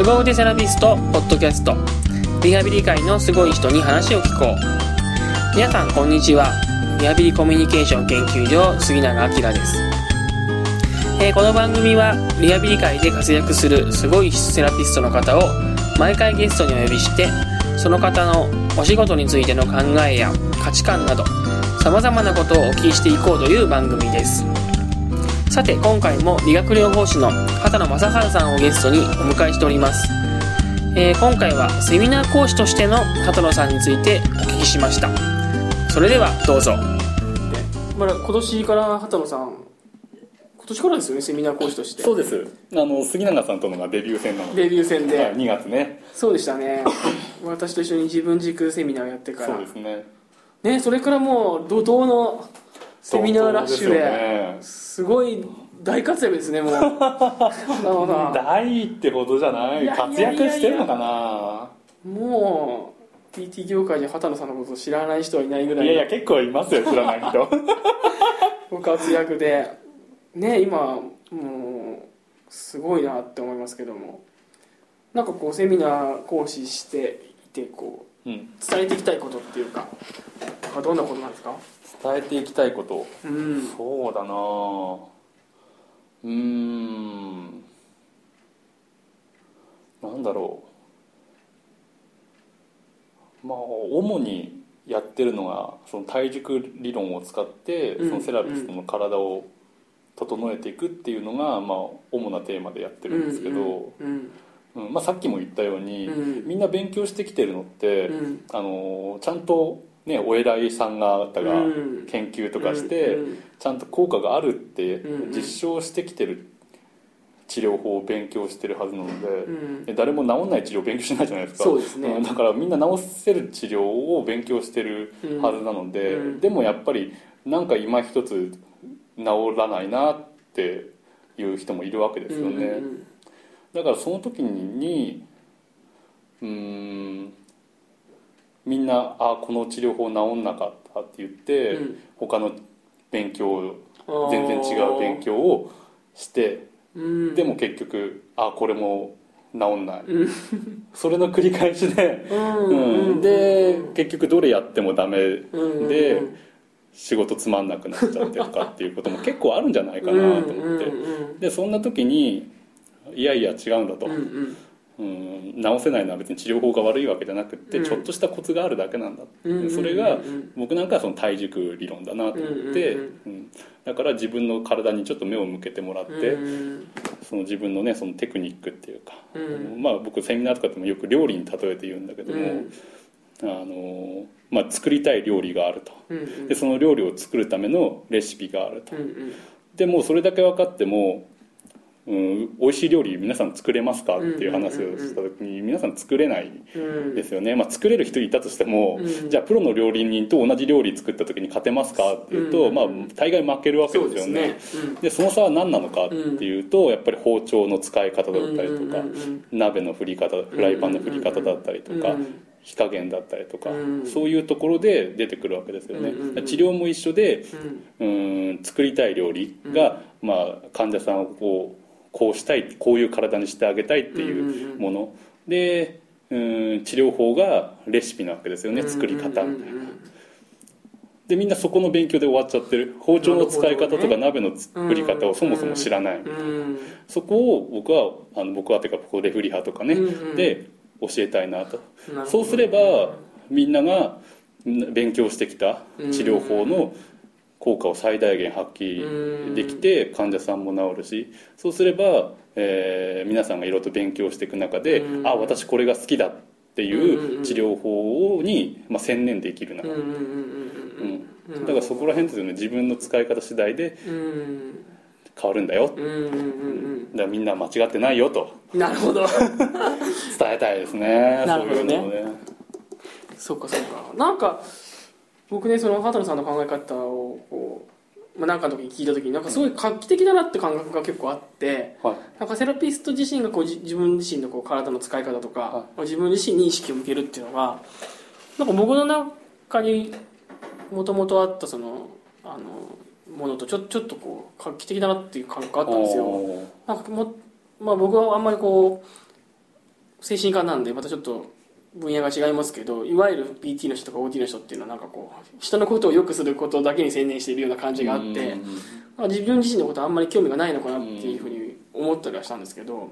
スゴ腕セラピストポッドキャスト。リハビリ界のすごい人に話を聞こう。皆さんこんにちは。リハビリコミュニケーション研究所杉永明です、えーこの番組はリハビリ界で活躍するすごいセラピストの方を毎回ゲストにお呼びしてその方のお仕事についての考えや価値観などさまざまなことをお聞きしていこうという番組です。さて今回も理学療法士の畑野正治さんをゲストにお迎えしております、えー今回はセミナー講師としての畑野さんについてお聞きしました。それではどうぞ。まだ今年から畑野さん今年からですよねセミナー講師として。そうです。あの杉永さんとのがデビュー戦なの。で、デビュー戦で、はい、2月ね。そうでしたね。私と一緒に自分軸セミナーをやってから。そうですね。ねそれからもう怒涛のセミナーラッシュで。すすごい大活躍ですねもう。大ってほどじゃない。活や躍してるのかな。もう PT 業界に畑野さんのことを知らない人はいないぐらい。いやいや結構いますよ知らない人。ご活躍で。ね今もうすごいなって思いますけども。なんかこうセミナー講師していてこううん。伝えていきたいことっていうかどんなことなんですか？伝えていきたいこと。うん。そうだな。うーん。なんだろう。まあ主にやってるのがその体軸理論を使ってうん。そのセラピストの体を整えていくっていうのがまあ主なテーマでやってるんですけど、うん。うん。まあ、さっきも言ったようにうん。みんな勉強してきてるのってうん。あのちゃんとねお偉いさん方がうん。研究とかしてうんちゃんと効果があるって実証してきてる治療法を勉強してるはずなので誰も治んない治療を勉強しないじゃないですか。ね。んだからみんな治せる治療を勉強してるはずなので、うんでもやっぱりなんか今一つ治らないなっていう人もいるわけですよね、うんだからその時にうーんみんな「あこの治療法治んなかった」って言って、うん。他の勉強うん全然違う勉強をしてうん。でも結局「あこれも治んない」うん。それの繰り返しで、うん。うん。で結局どれやってもダメうん。で仕事つまんなくなっちゃってるかっていうことも結構あるんじゃないかなと思って。うん。でそんな時にいやいや違うんだと。うんうんうん、治せないのは別に治療法が悪いわけじゃなくって、うん。ちょっとしたコツがあるだけなんだ、うんそれがうん。僕なんかはその体軸理論だなと思って、うんうんだから自分の体にちょっと目を向けてもらって、うんその自分のねそのテクニックっていうか、うん。まあ僕セミナーとかでもよく料理に例えて言うんだけども、うん。あのまあ、作りたい料理があると。うん。でその料理を作るためのレシピがあると。うんうん。でもうそれだけ分かっても、うん、美味しい料理皆さん作れますかっていう話をした時に皆さん作れないうんですよね、まあ、作れる人いたとしても、うん。じゃあプロの料理人と同じ料理作った時に勝てますかっていうと、うん。まあ、大概負けるわけですよね。でその差は何なのかっていうと、やっぱり包丁の使い方だったりとか、鍋の振り方フライパンの振り方だったりとか、うん火加減だったりとか、うん。そういうところで出てくるわけですよね、うん治療も一緒でうん。うん作りたい料理が、まあ、患者さんをこうしたいこういう体にしてあげたいっていうもの、でうん治療法がレシピなわけですよね。作り方みたいな。うんうんでみんなそこの勉強で終わっちゃってる。包丁の使い方とか鍋の作り方をそもそも知らない、うんそこを僕はあの僕はていうかここレフリ派とかね、うんうん。で教えたいなと。そうすればみんながん勉強してきた治療法の効果を最大限発揮できて患者さんも治るしそうすれば、えー皆さんがいろいろと勉強していく中で、うん。あ私これが好きだっていう治療法に、まあ、専念できるな、だからそこら辺ですよね自分の使い方次第でうん。変わるんだよ。だからみんな間違ってないよと。うんなるほど。伝えたいですね。なるほどね。そういうのをね。そうかそうか。なんか僕ねその畑野さんの考え方をこう、まあ、なんかの時に聞いた時になんかすごい画期的だなって感覚が結構あってはい。なんかセラピスト自身がこうじ自分自身のこう体の使い方とか、は自分自身に意識を向けるっていうのがなんか僕の中にもともとあったそのあのものとちょちょっとこう画期的だなっていう感覚があったんですよ。なんかも、まあ、僕はあんまりこ精神科なんでまたちょっと分野が違いますけどいわゆる PT の人とか OT の人っていうのはなんかこう人のことを良くすることだけに専念しているような感じがあって、うんまあ自分自身のことはあんまり興味がないのかなっていうふうに思ったりはしたんですけど、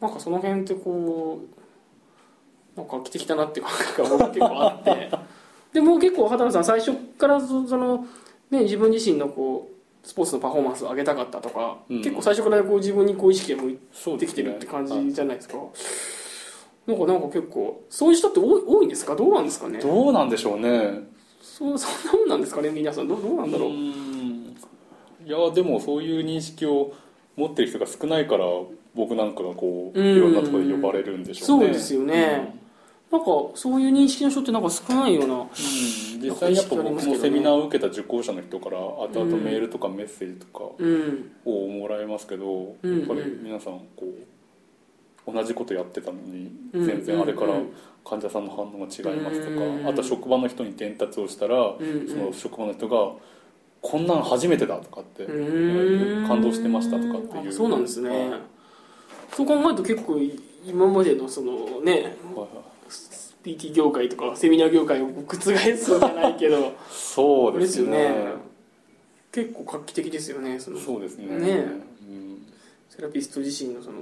なんかその辺ってこうなんか飽きてきたなっていう感覚が僕結構あって でも結構畑野さん最初からそその、ね、自分自身のこうスポーツのパフォーマンスを上げたかったとか、うん。結構最初からこう自分にこう意識が向いてきてるって感じじゃないですか？なんかなんか結構そういう人って多い多いんですか？どうなんですかね？どうなんでしょうね。そう そんなもんなんですかね皆さん。どうどうなんだろう、ん。いやでもそういう認識を持ってる人が少ないから僕なんかがこううん。いろんなところで呼ばれるんでしょうね。そうですよね、なんかそういう認識の人ってなんか少ないようなうん。実際やっぱ僕もセミナーを受けた受講者の人から後々メールとかメッセージとかうん。をもらえますけど、うん。やっぱり皆さんこう同じことやってたのにうん。全然あれからうん。患者さんの反応が違いますとか、うん。あとは職場の人に伝達をしたら、うん。その職場の人が「こんなん初めてだ」とかって、うん。感動してましたとかっていう。あそうなんですね。そう考えると結構今までのそのねはいはい。PT 業界とかセミナー業界を覆すじゃないけど そうですよね。結構画期的ですよねその。そうですね。ね。うん。セラピスト自身のその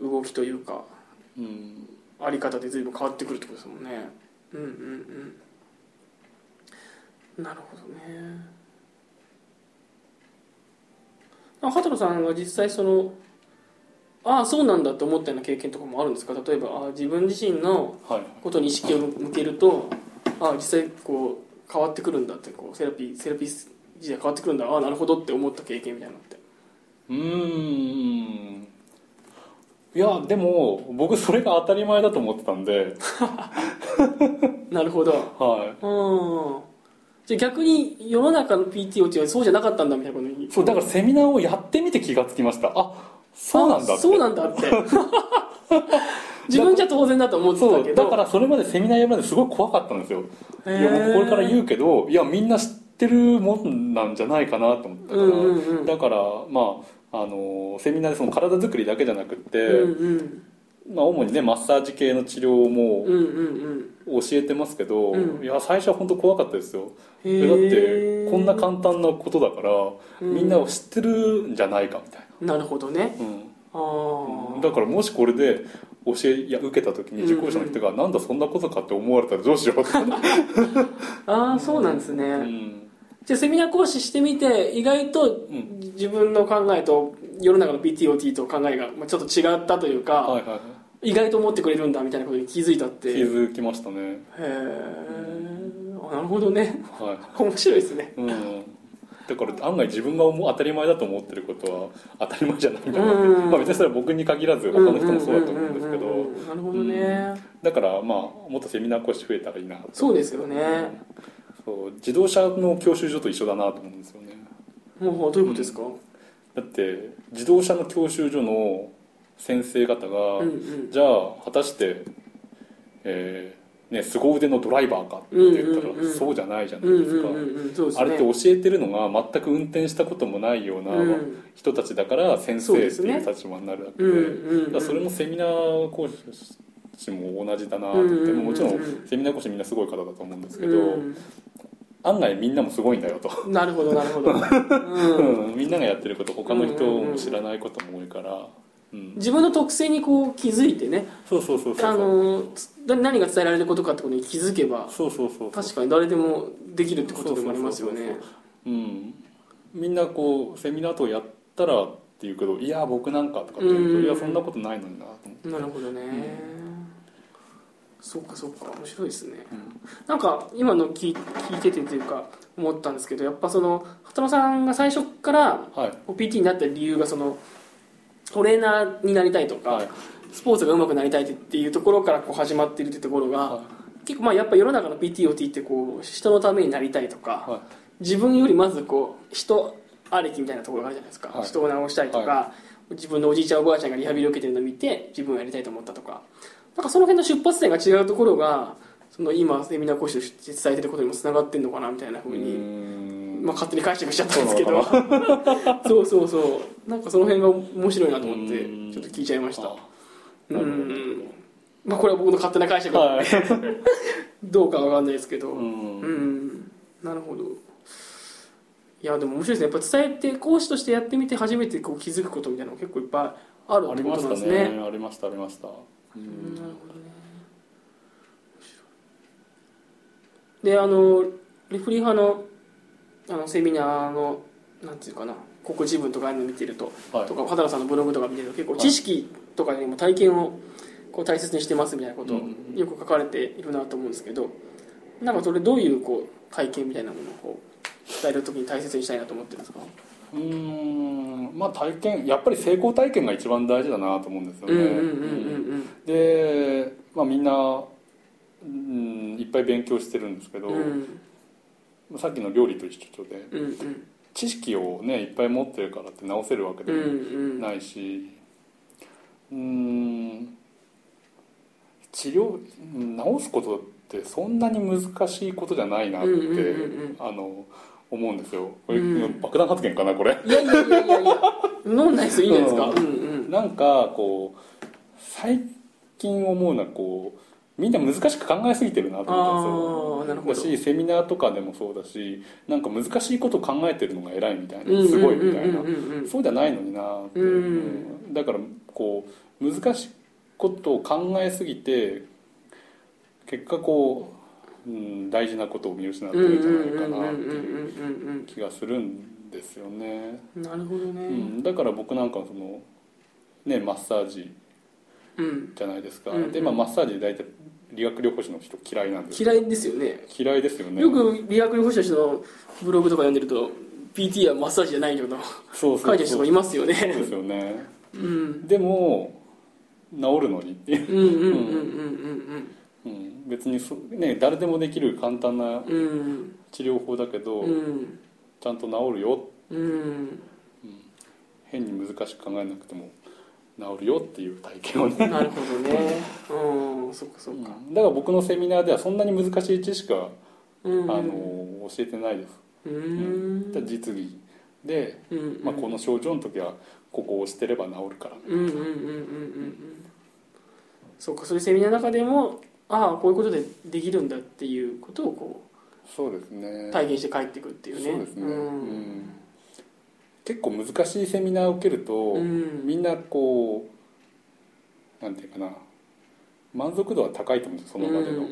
動きというかうん。あり方で随分変わってくるってことですもんね。うんうんうん。なるほどね。あ畑野さんは実際そのああそうなんだと思ったような経験とかもあるんですか？例えばあ自分自身のはい。ことに意識を向けるとああ実際こう変わってくるんだってこうセラピーセラピス時代変わってくるんだ。ああなるほどって思った経験みたいなのって。うーんいやでも僕それが当たり前だと思ってたんで。なるほど。はい。うん。じゃあ逆に世の中の PTO はそうじゃなかったんだみたいなことに。そうだからセミナーをやってみて気がつきました。あそうなんだって。あそうなんだって。自分じゃ当然だと思ってそたけど。うだからそれまでセミナーやるまですごい怖かったんですよ。いや僕これから言うけどいやみんな知ってるもんなんじゃないかなと思ったから、うんうんうん。だからまああのセミナーでその体作りだけじゃなくって、うんうん。まあ、主にねマッサージ系の治療もうんうんうん。教えてますけど、うん。いや最初は本当怖かったですよ。へー。えだってこんな簡単なことだから、うん。みんなを知ってるんじゃないかみたいな。るほどね。うん。あだからもしこれで教えいや受けた時に受講者の人が、なんだそんなことかって思われたらどうしようって、ああそうなんですね、うんじゃあセミナー講師してみて意外とん。自分の考えと世の中の PTOT と考えがまあちょっと違ったというか、はいはいはい。意外と思ってくれるんだみたいなことに気づいたって気へづきましたね。えなるほどね。は 面白いですね。い、うん、だから案外自分が思う当たり前だと思ってることは当たり前じゃないんだなって、うんまあ、別にそれは僕に限らず他の人もそうだと思うんですけど。うんうんうんうんなるほどね、だからまあもっとセミナー講師増えたらいいなと。そうですよねそう自動車の教習所と一緒だなと思うんですよね。もうどういうことですか、だって自動車の教習所の先生方が、うんうん。じゃあ果たして、えーね、凄腕のドライバーかって言ったら、うんうんうん。そうじゃないじゃなうんいですか、うんうんうんね。あれって教えてるのが全く運転したこともないようなうん。人たちだから先生っていう立場になるわけで。うんうそれもセミナー講師も同じだなと思って、もちろんセミナー講師みんなすごい方だと思うんですけど、うん案外みんなもすごいんだよと、なるほどなるほど、うん。うん。みんながやってること他の人も知らないことも多いから、うん。自分の特性にこう気づいてね。そうそうそうそうあのつ何が伝えられることかってことに気づけばそうそうそう確かに誰でもできるってことでもありますよね。そうん。みんなこうセミナーとかやったらって言うけどいや僕なんかとかって言ううん。といやそんなことないのになと思って。なるほどね、そっかそっか面白いですね、うん。なんか今の聞い聞いててというか思ったんですけどやっぱその畑野さんが最初から PT になった理由がそのトレーナーになりたいとか、はい。スポーツが上手くなりたいっていうところからこう始まっているってところが、は結構まあやっぱ世の中の PTOT ってこう人のためになりたいとか、は自分よりまずこう人ありきみたいなところがあるじゃないですか、はい。人を治したいとか、は自分のおじいちゃんおばあちゃんがリハビリを受けてるのを見て自分をやりたいと思ったとかなんかその辺の出発点が違うところがその今セミナー講師として伝えてることにもつながってんのかなみたいなふううに、まあ、勝手に解釈しちゃったんですけど。なの そうそうそう。なんかその辺が面白いなと思ってうん。ちょっと聞いちゃいました。うん。まあこれは僕の勝手な解釈はい。どうかわかんないですけど。ううん、んなるほど。いやでも面白いですね。やっぱ伝えて講師としてやってみて初めてこう気づくことみたいなのが結構いっぱいあるってこありましたとなんですね。ね。ありましたありました、ううん。んなるほどね。であのレフリー派のあのセミナーのなんていうかな告示文とかああいうの見てると、はい。とか畑野さんのブログとか見てると結構知識とかよりも体験をこう大切にしてますみたいなことをうん。よく書かれているなと思うんですけどなんかそれどういうこう体験みたいなものをこう伝える時に大切にしたいなと思ってるんですか？うーんまあ体験やっぱり成功体験が一番大事だなと思うんですよね、で、まあ、みんな、うん、いっぱい勉強してるんですけど、うん。うんさっきの料理と一緒でうんうん。知識をねいっぱい持ってるからって直せるわけでもんないしうん治療うん治すことってそんなに難しいことじゃないなって、あの思うんですよ。うん。爆弾発言かなこれ。いやいやいやいやいや飲んないですよいいじゃないですか？ううんうん。なんかこう最近思うのはこうみんな難しく考えすぎてるなと思ったんですよ。だしセミナーとかでもそうだしなんか難しいことを考えてるのが偉いみたいなうんすごいみたいな。そうじゃないのになって、う。んうん。だからこう難しいことを考えすぎて結果こう、うん、大事なことを見失ってうんうんるんじゃないかうんうんなっていううん気がするんですよね、うんなるほどうねん、だから僕なんかそのねマッサージうんじゃないですか、うん。うんで、まあ、マッサージで大体理学療法士の人嫌いなんです嫌いですよね。嫌いですよね。よく理学療法士の人のブログとか読んでると PT はマッサージじゃないみたいなそうそうそう。書いてる人がいますよね。そうですよね。うん。でも治るのにっていう、うん。うんうんうんうん、別にそ、ね、誰でもできる簡単なうん。うん治療法だけど、うん。ちゃんと治るよ。うん。変に難しく考えなくても治るよっていう体験をね、なるほどね。うん。そっかそっうん。かだから僕のセミナーではそんなに難しい知識は、うん。あの教えてないです、ううん。実技で、うんまあ、この症状の時はここを押してれば治るから。うんうんうんうんうんうん。そうかそういうセミナーの中でもああこういうことでできるんだっていうことをこそうですね。う体験して帰ってくるっていうね。そうですね、ん。うん。結構難しいセミナーを受けると、うん。みんなこうなんていうかな満足度は高いと思うんですよその場での、うん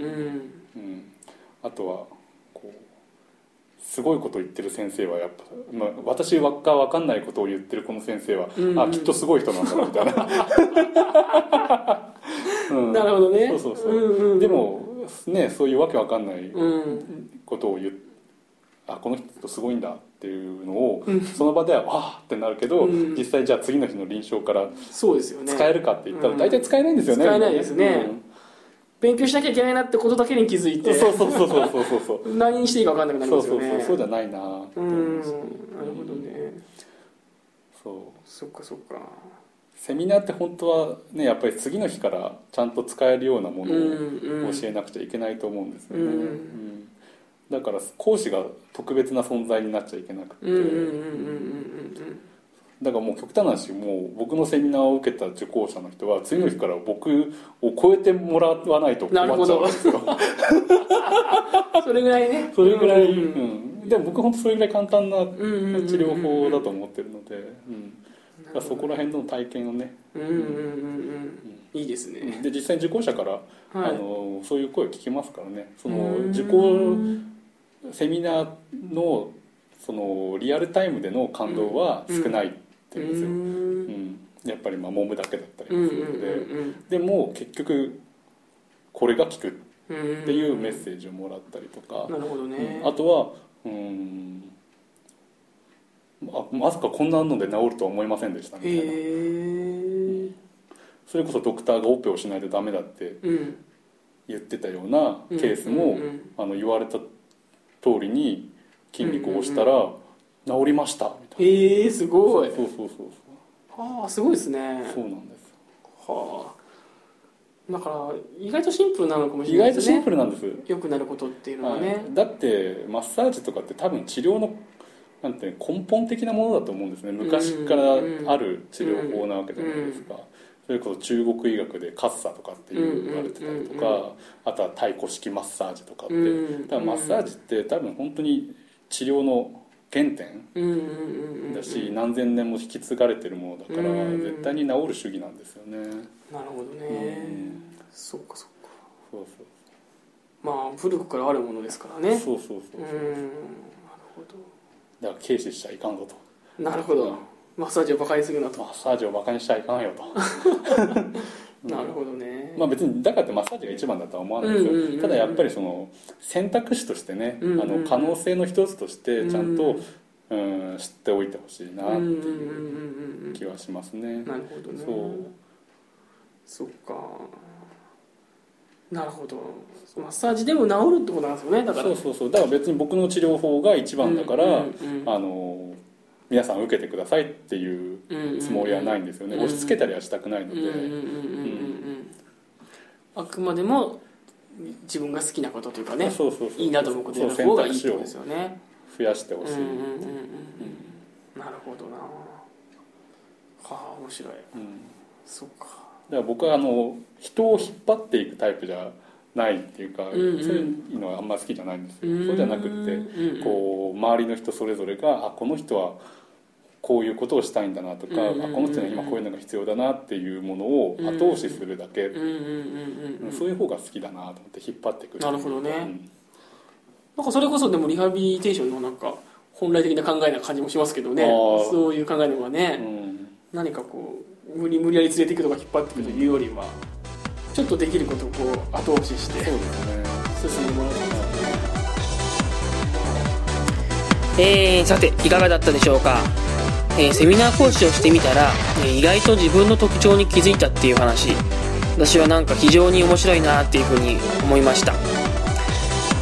うん。あとはこうすごいことを言ってる先生はやっぱ、まあ、私が分かんないことを言ってるこの先生は、あきっとすごい人なんだなみたいな、う んなるほどね。そうそうそう、うんうん。でもねそういうわけわかんないうん。ことを言うあこの人すごいんだっていうのを、その場ではわあってなるけど、うん。実際じゃあ次の日の臨床からそうですよね。使えるかって言ったらうん。大体使えないんですよね、使えないですね。うん。勉強しなきゃいけないなってことだけに気づいてそうそうそうそうそうそうそう何にしていいか分かんなくなりそうますよね。そうそうそうじゃないなってうん。思なるほどね。そう。そっかそっかセミナーって本当はねやっぱり次の日からちゃんと使えるようなものを教えなくちゃいけないと思うんですよね、うんうん。だから講師が特別な存在になっちゃいけなくて、だからもう極端な話もう僕のセミナーを受けた受講者の人は次の日から僕を超えてもらわないと困っちゃうんですよ。うん それぐらいね。それぐらい、うんうんでも僕本当それぐらい簡単な治療法だと思ってるので、らそこら辺の体験をね、うんうんうんうんいいですね。で実際に受講者から、はい。あのそういう声を聞きますからね。そのうん。受講セミナーのそのリアルタイムでの感動は少ないって言うんですよ、ううん。ん。やっぱりまあ揉むだけだったりするので、うんでも結局これが効くっうんていうメッセージをもらったりとか、なるほどね。うん。あとはうんあまさかこんなので治るとは思いませんでしたみたいな。へえそれこそドクターがオペをしないとダメだってうん。言ってたようなケースも、あの言われた通りに筋肉を押したら治りましたみたいへえすごない。そうそうそうはあすごいですね。そうそうなんです。はあ。だから意外とシンプルなのかもし意れないですね。外とシンプルなんです。良くなることっていうのはね、はい、だってマッサージとかって多分治療のなんて根本的なものだと思うんですね。昔からある治療法なわけじゃないですか、それこそ中国医学でカッサとかっていう言われてたりとか、あとは太鼓式マッサージとかって、うん多分マッサージって多分本当に治療の原点だし、何千年も引き継がれてるものだから、うん絶対に治る主義なんですよね、なるほどね、うん。そっかそっか。そうまあ古くからあるものですからね。そうそうそうそう。う、ん。なるほだから軽視しちゃいかんぞと。どなるほど。マッサージをバカにするなと。マッサージをバカにしちゃいかんよと。なるほどね。まあ別にだからってマッサージが一番だとは思わないですよ、うんうんただやっぱりその選択肢としてね、うんうんうん。あの可能性の一つとしてちゃんと、うんうん知っておいてほしいなってうんうんうんうんいううん。気はしますね、なるほどね。そう。そっかなるほど。マッサージでも治るってことなんですよねだから。そうそうそう。だから別に僕の治療法が一番だから、うんうんうん。あの皆さん受けてくださいっていうつもりはないんですよね、うんうん押し付けたりはしたくないので、あくまでも自分が好きなことというかねそうそうそう。いいなと思うことやるそう方がいいって選択肢をことですよね。増やしてほしい、うんうんうんうんうん。なるほどな。はあ面白い。うん。そっか。だから僕はあの人を引っ張っていくタイプじゃないっていうか、んうん。そういうのはあんま好きじゃないんですよ、うん。そうじゃなくってうんこう周りの人それぞれがあこの人はこういうことをしたいんだなとか、うんうんうん。あこの人には今こういうのが必要だなっていうものを後押しするだけ、うんうんうんうんうん。そういう方が好きだなと思って引っ張ってくる。なるほどね。うん。なんかそれこそでもリハビリテーションのなんか本来的な考えな感じもしますけどね。そういう考えの方がね、うん。何かこう無理無理やり連れていくとか引っ張っていくというよりは、ちょっとできることをこう後押しして進んでもらうといいですね。えー、さていかがだったでしょうか、えーセミナー講師をしてみたら、えー意外と自分の特徴に気づいたっていう話。私はなんか非常に面白いなっていうふうに思いました、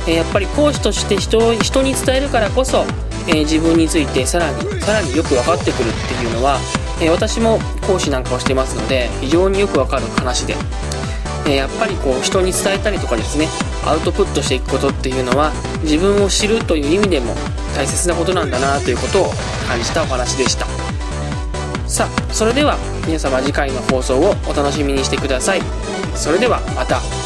えーやっぱり講師として人を人に伝えるからこそ、えー自分についてさらにさらによく分かってくるっていうのは、えー私も講師なんかをしてますので非常によく分かる話で。えやっぱりこう人に伝えたりとかですねアウトプットしていくことっていうのは自分を知るという意味でも大切なことなんだなということを感じたお話でした。さあそれでは皆様次回の放送をお楽しみにしてください。それではまた。